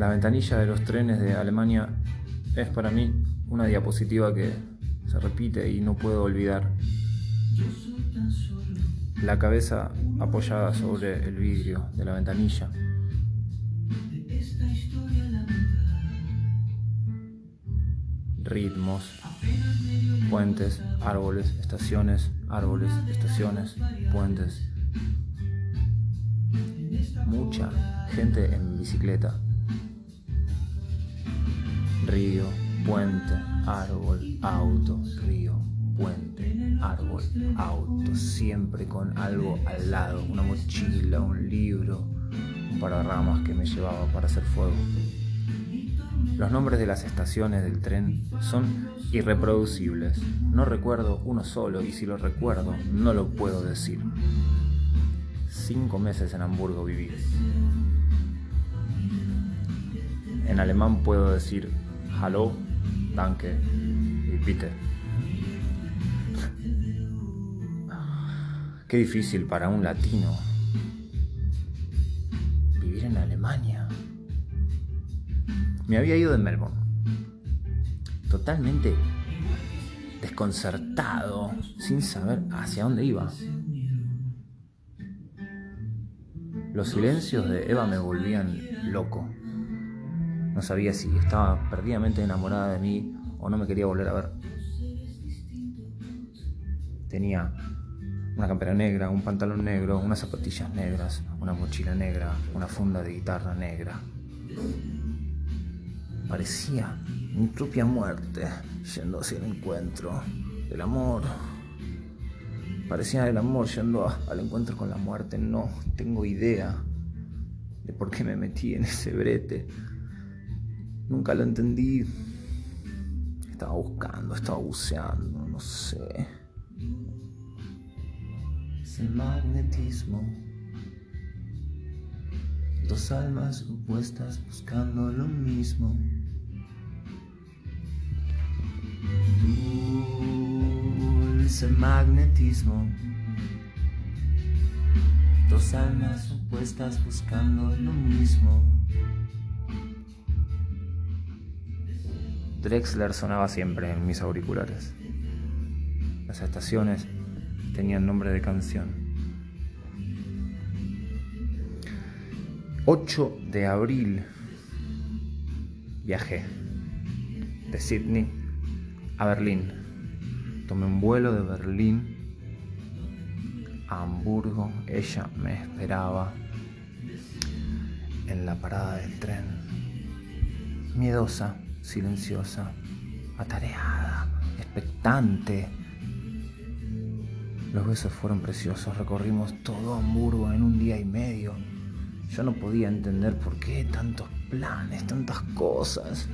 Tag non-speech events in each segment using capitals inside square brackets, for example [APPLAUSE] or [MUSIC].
La ventanilla de los trenes de Alemania es para mí una diapositiva que se repite y no puedo olvidar. La cabeza apoyada sobre el vidrio de la ventanilla. Ritmos, puentes, árboles, estaciones, árboles, estaciones, puentes. Mucha gente en bicicleta. Río, puente, árbol, auto, río, puente, árbol, auto, siempre con algo al lado, una mochila, un libro, un par de ramas que me llevaba para hacer fuego. Los nombres de las estaciones del tren son irreproducibles. No recuerdo uno solo y si lo recuerdo no lo puedo decir. Cinco meses en Hamburgo viví. En alemán puedo decir Hallo, Danke y Bitte. Qué difícil para un latino vivir en Alemania. Me había ido de Melbourne. Totalmente desconcertado, sin saber hacia dónde iba. Los silencios de Eva me volvían loco. No sabía si estaba perdidamente enamorada de mí o no me quería volver a ver. Tenía una campera negra, un pantalón negro, unas zapatillas negras, una mochila negra, una funda de guitarra negra. Parecía mi propia muerte yendo hacia el encuentro del amor. Parecía el amor yendo al encuentro con la muerte. No tengo idea de por qué me metí en ese brete. Nunca lo entendí. Estaba buscando, estaba buceando, no sé. Es magnetismo. Dos almas opuestas buscando lo mismo. Dulce magnetismo. Dos almas opuestas buscando lo mismo. Drexler sonaba siempre en mis auriculares. Las estaciones tenían nombre de canción. 8 de abril viajé de Sydney a Berlín. Tomé un vuelo de Berlín a Hamburgo. Ella me esperaba en la parada del tren. Miedosa, silenciosa, atareada, expectante. Los besos fueron preciosos. Recorrimos todo Hamburgo en un día y medio. Yo no podía entender por qué tantos planes, tantas cosas.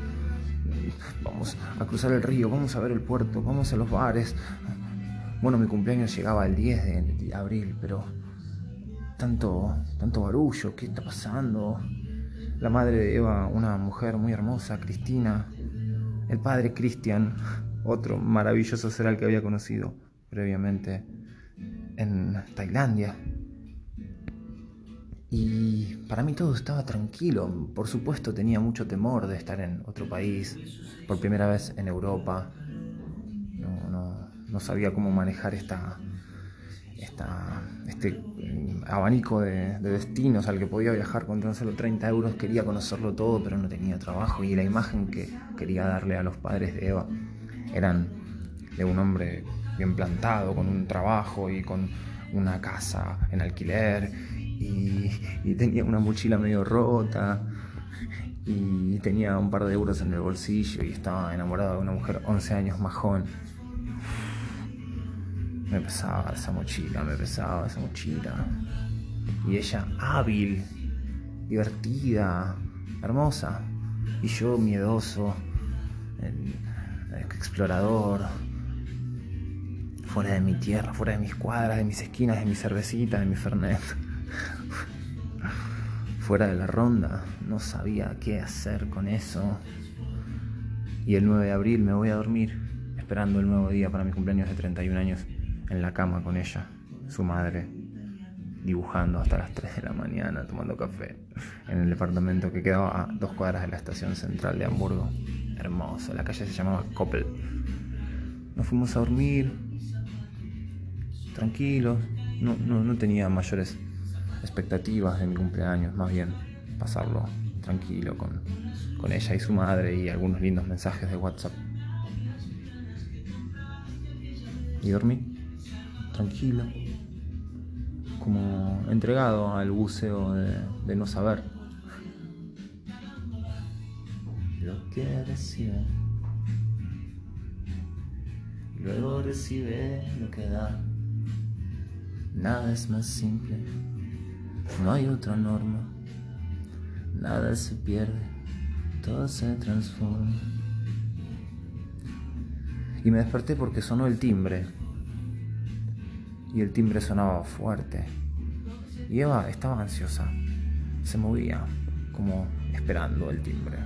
Vamos a cruzar el río, vamos a ver el puerto, vamos a los bares. Bueno, mi cumpleaños llegaba el 10 de abril, pero tanto, tanto barullo, ¿qué está pasando? La madre de Eva, una mujer muy hermosa, Cristina. El padre Cristian, otro maravilloso ser al que había conocido previamente en Tailandia. Y para mí todo estaba tranquilo. Por supuesto tenía mucho temor de estar en otro país, por primera vez en Europa. No, sabía cómo manejar esta, esta, este mm, abanico de, destinos al que podía viajar con tan solo 30 euros. Quería conocerlo todo, pero no tenía trabajo. Y la imagen que quería darle a los padres de Eva eran de un hombre bien plantado, con un trabajo y con una casa en alquiler y, tenía una mochila medio rota y tenía un par de euros en el bolsillo y estaba enamorado de una mujer 11 años más joven. Me pesaba esa mochila, me pesaba esa mochila. Y ella hábil, divertida, hermosa. Y yo miedoso, explorador, fuera de mi tierra, fuera de mis cuadras, de mis esquinas, de mi cervecita, de mi fernet [LAUGHS] fuera de la ronda, no sabía qué hacer con eso. Y el 9 de abril me voy a dormir, esperando el nuevo día para mi cumpleaños de 31 años, en la cama con ella, su madre, dibujando hasta las 3 de la mañana, tomando café, en el departamento que quedaba a dos cuadras de la estación central de Hamburgo. Hermoso, la calle se llamaba Koppel. Nos fuimos a dormir, tranquilos, no, no tenía mayores expectativas de mi cumpleaños, más bien pasarlo tranquilo con, con ella y su madre y algunos lindos mensajes de WhatsApp. Y dormí, tranquilo, como entregado al buceo de, no saber. Lo que recibe, luego recibe lo que da. Nada es más simple, no hay otra norma. Nada se pierde, todo se transforma. Y me desperté porque sonó el timbre. Y el timbre sonaba fuerte. Y Eva estaba ansiosa. Se movía, como esperando el timbre.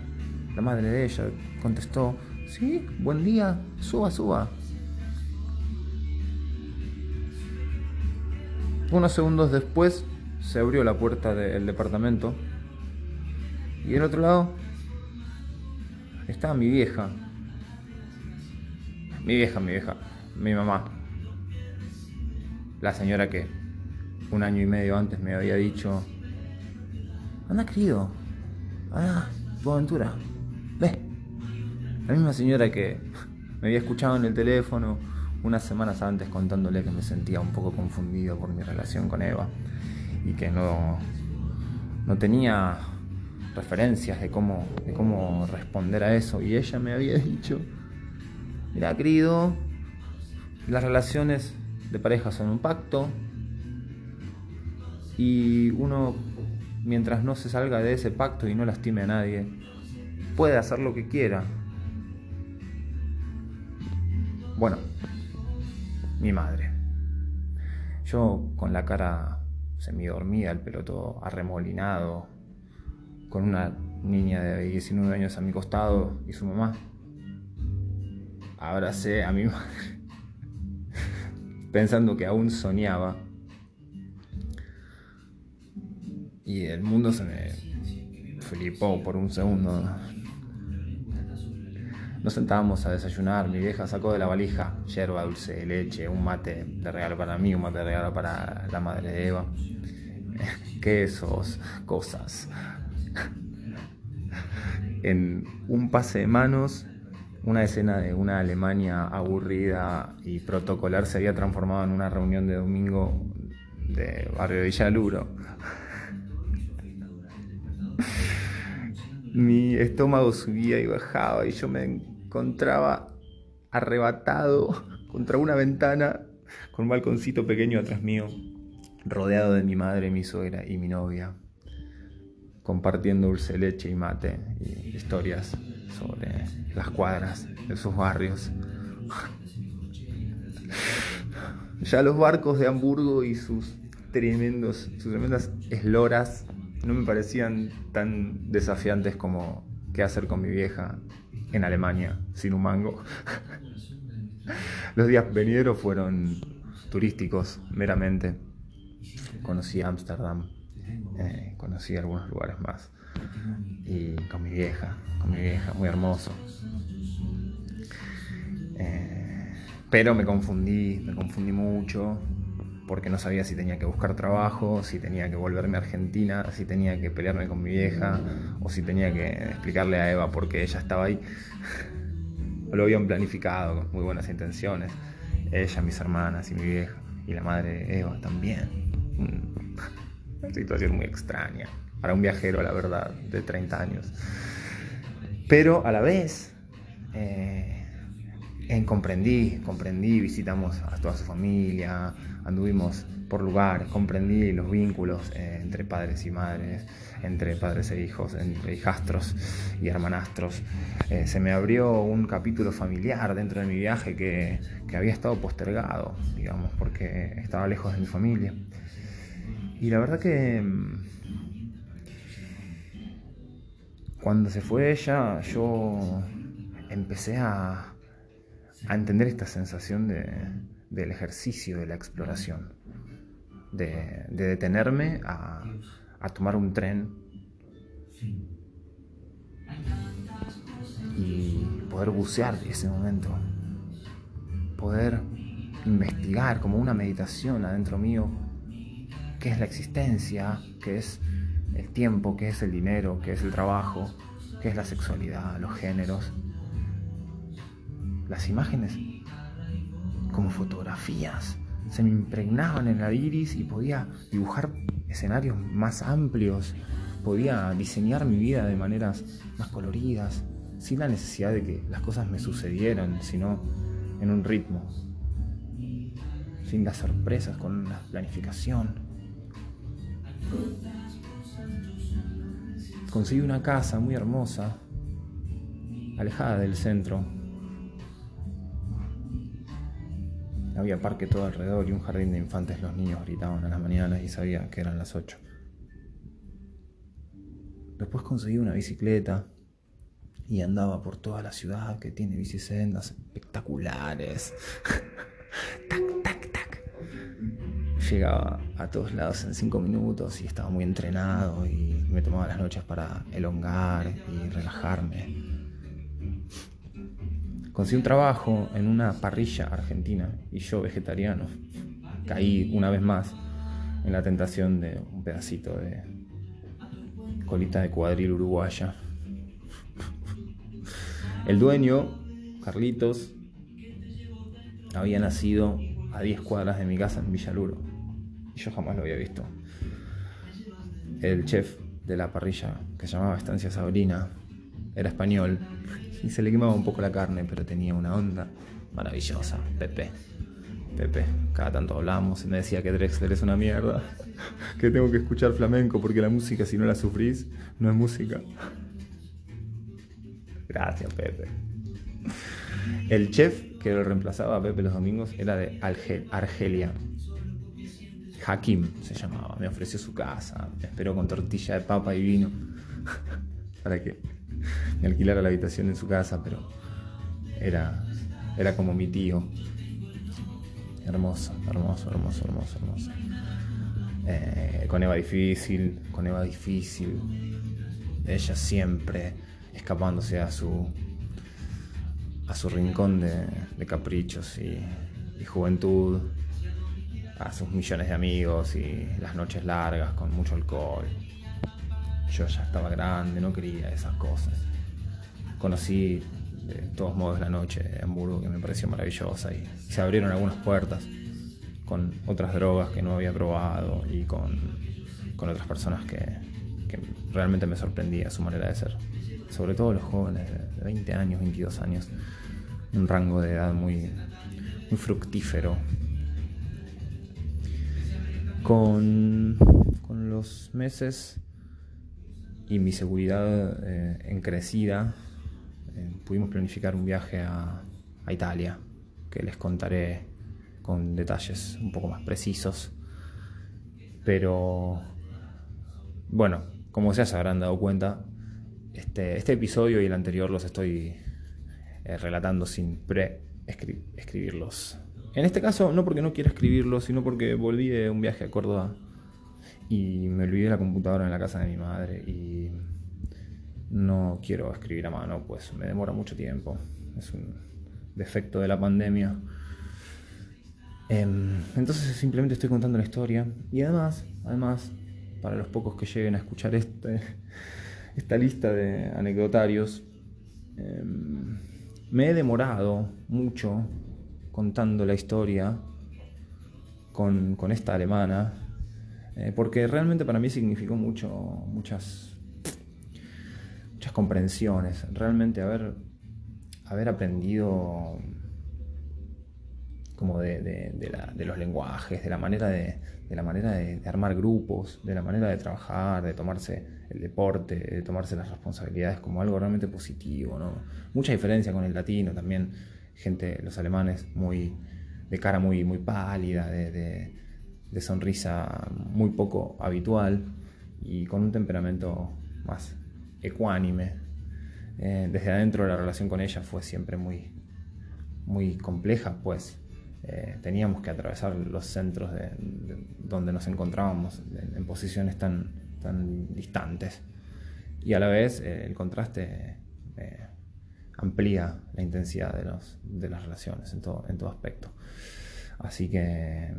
La madre de ella contestó, sí, buen día, suba, suba. Unos segundos después se abrió la puerta del departamento y del otro lado estaba mi vieja, mi vieja, mi vieja, mi mamá. La señora que un año y medio antes me había dicho, anda querido, anda, aventura, ve. La misma señora que me había escuchado en el teléfono unas semanas antes contándole que me sentía un poco confundido por mi relación con Eva y que no, no tenía referencias de cómo, de cómo responder a eso. Y ella me había dicho, mira querido, las relaciones de pareja son un pacto y uno, mientras no se salga de ese pacto y no lastime a nadie, puede hacer lo que quiera. Bueno, mi madre. Yo con la cara semidormida, el pelo todo arremolinado, con una niña de 19 años a mi costado y su mamá. Abracé a mi madre, pensando que aún soñaba. Y el mundo se me flipó por un segundo. Nos sentábamos a desayunar, mi vieja sacó de la valija yerba, dulce leche, un mate de regalo para mí, un mate de regalo para la madre de Eva, [LAUGHS] quesos, cosas, [LAUGHS] en un pase de manos, una escena de una Alemania aburrida y protocolar se había transformado en una reunión de domingo de barrio Villaluro. [LAUGHS] Mi estómago subía y bajaba y yo me encontraba arrebatado contra una ventana con un balconcito pequeño atrás mío, rodeado de mi madre, mi suegra y mi novia compartiendo dulce leche y mate y historias sobre las cuadras de sus barrios. Ya los barcos de Hamburgo y sus tremendos, sus tremendas esloras no me parecían tan desafiantes como qué hacer con mi vieja en Alemania sin un mango. Los días venideros fueron turísticos meramente. Conocí Ámsterdam, eh, conocí algunos lugares más. Y con mi vieja, con mi vieja, muy hermoso. Eh, pero me confundí, me confundí mucho porque no sabía si tenía que buscar trabajo, si tenía que volverme a Argentina, si tenía que pelearme con mi vieja o si tenía que explicarle a Eva por qué ella estaba ahí. [LAUGHS] Lo habían planificado con muy buenas intenciones. Ella, mis hermanas y mi vieja. Y la madre de Eva también. [LAUGHS] Una situación muy extraña para un viajero, la verdad, de 30 años. Pero a la vez, eh, comprendí, comprendí, visitamos a toda su familia, anduvimos por lugares, comprendí los vínculos eh, entre padres y madres, entre padres e hijos, entre hijastros y hermanastros. Eh, se me abrió un capítulo familiar dentro de mi viaje que, que había estado postergado, digamos, porque estaba lejos de mi familia. Y la verdad que cuando se fue ella, yo empecé a, entender esta sensación de, del ejercicio, de la exploración. de, detenerme a tomar un tren y poder bucear ese momento, poder investigar como una meditación adentro mío qué es la existencia, qué es el tiempo, qué es el dinero, qué es el trabajo, qué es la sexualidad, los géneros. Las imágenes como fotografías se me impregnaban en la iris y podía dibujar escenarios más amplios, podía diseñar mi vida de maneras más coloridas, sin la necesidad de que las cosas me sucedieran, sino en un ritmo, sin las sorpresas, con la planificación. Conseguí una casa muy hermosa, alejada del centro. Había parque todo alrededor y un jardín de infantes. Los niños gritaban a las mañanas y sabía que eran las 8. Después conseguí una bicicleta y andaba por toda la ciudad que tiene bicisendas espectaculares. [LAUGHS] tac, tac, tac. Llegaba a todos lados en cinco minutos y estaba muy entrenado y me tomaba las noches para elongar y relajarme. Conseguí un trabajo en una parrilla argentina y yo vegetariano. Caí una vez más en la tentación de un pedacito de colita de cuadril uruguaya. El dueño, Carlitos, había nacido a 10 cuadras de mi casa en Villaluro. Y yo jamás lo había visto. El chef de la parrilla, que se llamaba Estancia Sabrina, era español y se le quemaba un poco la carne, pero tenía una onda maravillosa. Pepe. Pepe, cada tanto hablamos y me decía que Drexler es una mierda, [LAUGHS] que tengo que escuchar flamenco porque la música si no la sufrís no es música. Gracias, Pepe. El chef que lo reemplazaba a Pepe los domingos era de Argelia. Hakim se llamaba, me ofreció su casa, me esperó con tortilla de papa y vino [LAUGHS] para que me alquilara la habitación en su casa, pero era, era como mi tío. Hermoso, hermoso, hermoso, hermoso, hermoso. Eh, con Eva difícil, con Eva difícil. Ella siempre escapándose a su a su rincón de, caprichos y, y, juventud, a sus millones de amigos y las noches largas con mucho alcohol. Yo ya estaba grande, no quería esas cosas. Conocí de todos modos la noche en Hamburgo que me pareció maravillosa y se abrieron algunas puertas con otras drogas que no había probado y con, otras personas que, realmente me sorprendía su manera de ser. Sobre todo los jóvenes de 20 años, 22 años, un rango de edad muy fructífero. Con, los meses y mi seguridad eh, encrecida, eh, pudimos planificar un viaje a, Italia, que les contaré con detalles un poco más precisos. Pero, bueno, como ya se habrán dado cuenta, este, este episodio y el anterior los estoy eh, relatando sin pre-escribirlos. En este caso, no porque no quiera escribirlos, sino porque volví de un viaje a Córdoba y me olvidé la computadora en la casa de mi madre y no quiero escribir a mano, pues me demora mucho tiempo. Es un defecto de la pandemia. Em, entonces simplemente estoy contando la historia. Y además, además, para los pocos que lleguen a escuchar este, [LAUGHS] esta lista de anecdotarios, em, me he demorado mucho contando la historia con, esta alemana, eh, porque realmente para mí significó mucho, muchas muchas comprensiones, realmente haber, haber aprendido como de, los lenguajes, de la manera, de, la manera de, armar grupos, de la manera de trabajar, de tomarse el deporte, de tomarse las responsabilidades como algo realmente positivo. ¿no? Mucha diferencia con el latino también, gente, los alemanes, muy de cara muy, muy pálida, de, sonrisa muy poco habitual y con un temperamento más ecuánime. Eh, desde adentro la relación con ella fue siempre muy, muy compleja, pues eh, teníamos que atravesar los centros de, donde nos encontrábamos en, posiciones tan, tan distantes. Y a la vez eh, el contraste amplía la intensidad de, los, de las relaciones en todo, en todo aspecto. Así que,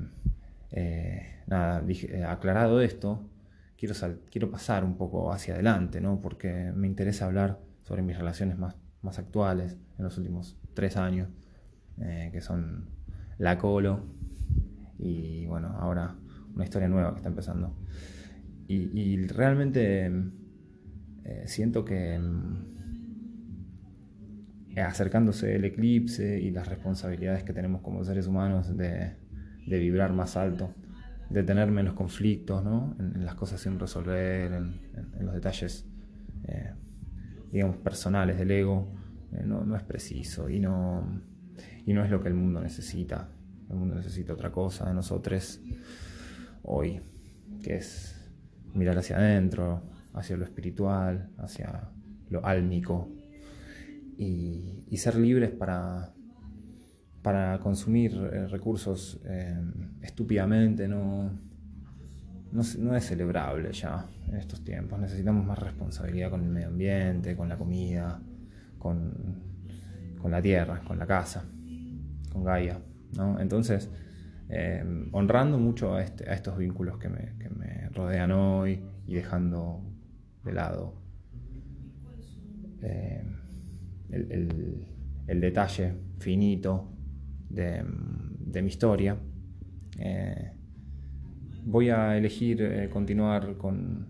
nada, aclarado esto, quiero, quiero pasar un poco hacia adelante, ¿no? porque me interesa hablar sobre mis relaciones más, más actuales en los últimos tres años, que son la Colo y bueno, ahora una historia nueva que está empezando. Y, realmente eh, siento que mm, acercándose el eclipse y las responsabilidades que tenemos como seres humanos de, vibrar más alto, de tener menos conflictos ¿no? en, las cosas sin resolver, en, los detalles, eh, digamos, personales del ego, eh, no, no es preciso y no y no es lo que el mundo necesita. El mundo necesita otra cosa de nosotros hoy, que es mirar hacia adentro, hacia lo espiritual, hacia lo álmico y, ser libres para, para consumir eh, recursos eh, estúpidamente no, no, es celebrable ya en estos tiempos. Necesitamos más responsabilidad con el medio ambiente, con la comida, con, con la tierra, con la casa con Gaia. ¿no? Entonces, eh, honrando mucho este, a, estos vínculos que me, rodean hoy y dejando de lado el, detalle finito de, mi historia, eh, voy a elegir continuar con,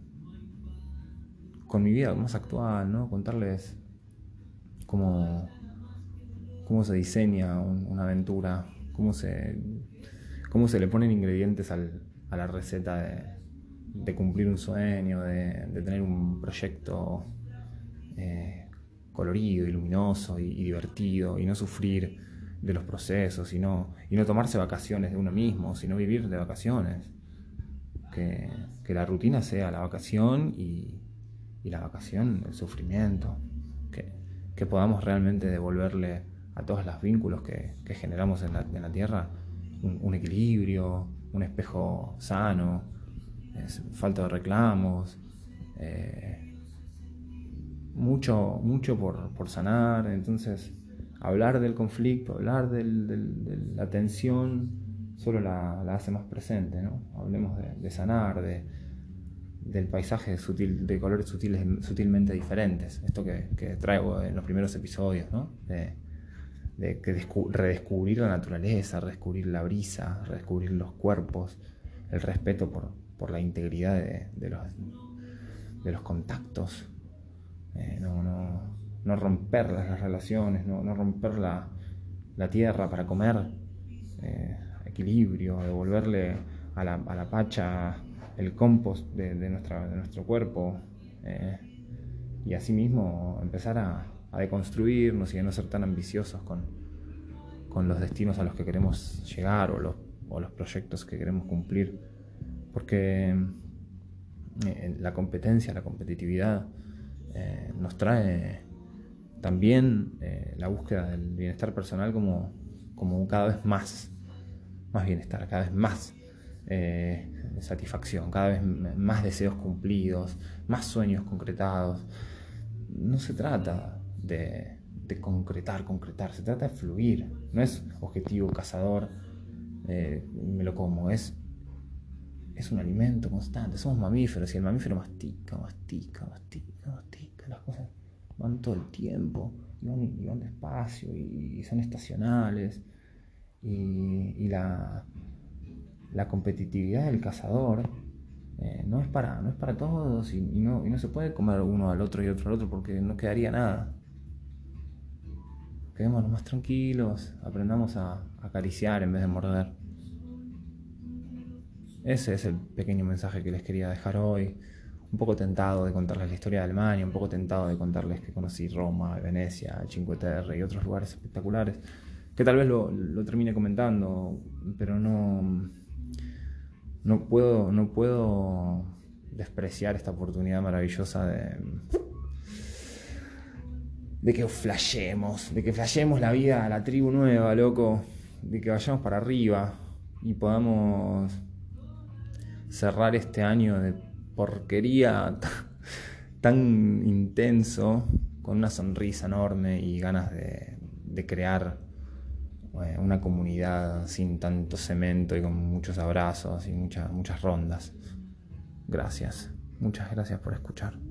con mi vida más actual, ¿no? contarles cómo cómo se diseña una aventura, cómo se, cómo se le ponen ingredientes a la receta de, cumplir un sueño, de, tener un proyecto eh, colorido y luminoso y, divertido y no sufrir de los procesos y no, y no tomarse vacaciones de uno mismo, sino vivir de vacaciones. Que, la rutina sea la vacación y, la vacación el sufrimiento. Que, que podamos realmente devolverle a todos los vínculos que, generamos en la, Tierra, un, equilibrio, un espejo sano, falta de reclamos, eh, mucho, mucho por, sanar, entonces hablar del conflicto, hablar de la tensión, solo la, hace más presente, ¿no? Hablemos de, sanar, de, del paisaje sutil, de colores sutiles, sutilmente diferentes, esto que, traigo en los primeros episodios, ¿no? de que redescubrir la naturaleza, redescubrir la brisa, redescubrir los cuerpos, el respeto por, la integridad de, los, de los contactos, eh, no, romper las, relaciones, no, romper la, tierra para comer, eh, equilibrio, devolverle a la, pacha el compost de, nuestro cuerpo eh, y asimismo empezar a, deconstruirnos y a no ser tan ambiciosos con, los destinos a los que queremos llegar o los, proyectos que queremos cumplir. Porque la competencia, la competitividad eh, nos trae también eh, la búsqueda del bienestar personal como, como cada vez más, más bienestar, cada vez más satisfacción, cada vez más deseos cumplidos, más sueños concretados. No se trata de, concretar, concretar, se trata de fluir, no es objetivo cazador, eh, me lo como, es, es un alimento constante, somos mamíferos y el mamífero mastica, mastica, mastica, mastica, las cosas van todo el tiempo, y van, despacio y, son estacionales y, la, la competitividad del cazador eh, no, es para, no es para todos y, no, y, no, se puede comer uno al otro y otro al otro porque no quedaría nada quedémonos más tranquilos, aprendamos a acariciar en vez de morder. Ese es el pequeño mensaje que les quería dejar hoy. Un poco tentado de contarles la historia de Alemania, un poco tentado de contarles que conocí Roma, Venecia, Cinque Terre y otros lugares espectaculares, que tal vez lo, lo termine comentando, pero no, no, puedo, no puedo despreciar esta oportunidad maravillosa de de que flashemos, de que flashemos la vida a la tribu nueva, loco. de que vayamos para arriba y podamos cerrar este año de porquería [LAUGHS] tan intenso con una sonrisa enorme y ganas de, crear eh, una comunidad sin tanto cemento y con muchos abrazos y muchas muchas rondas. Gracias, muchas gracias por escuchar.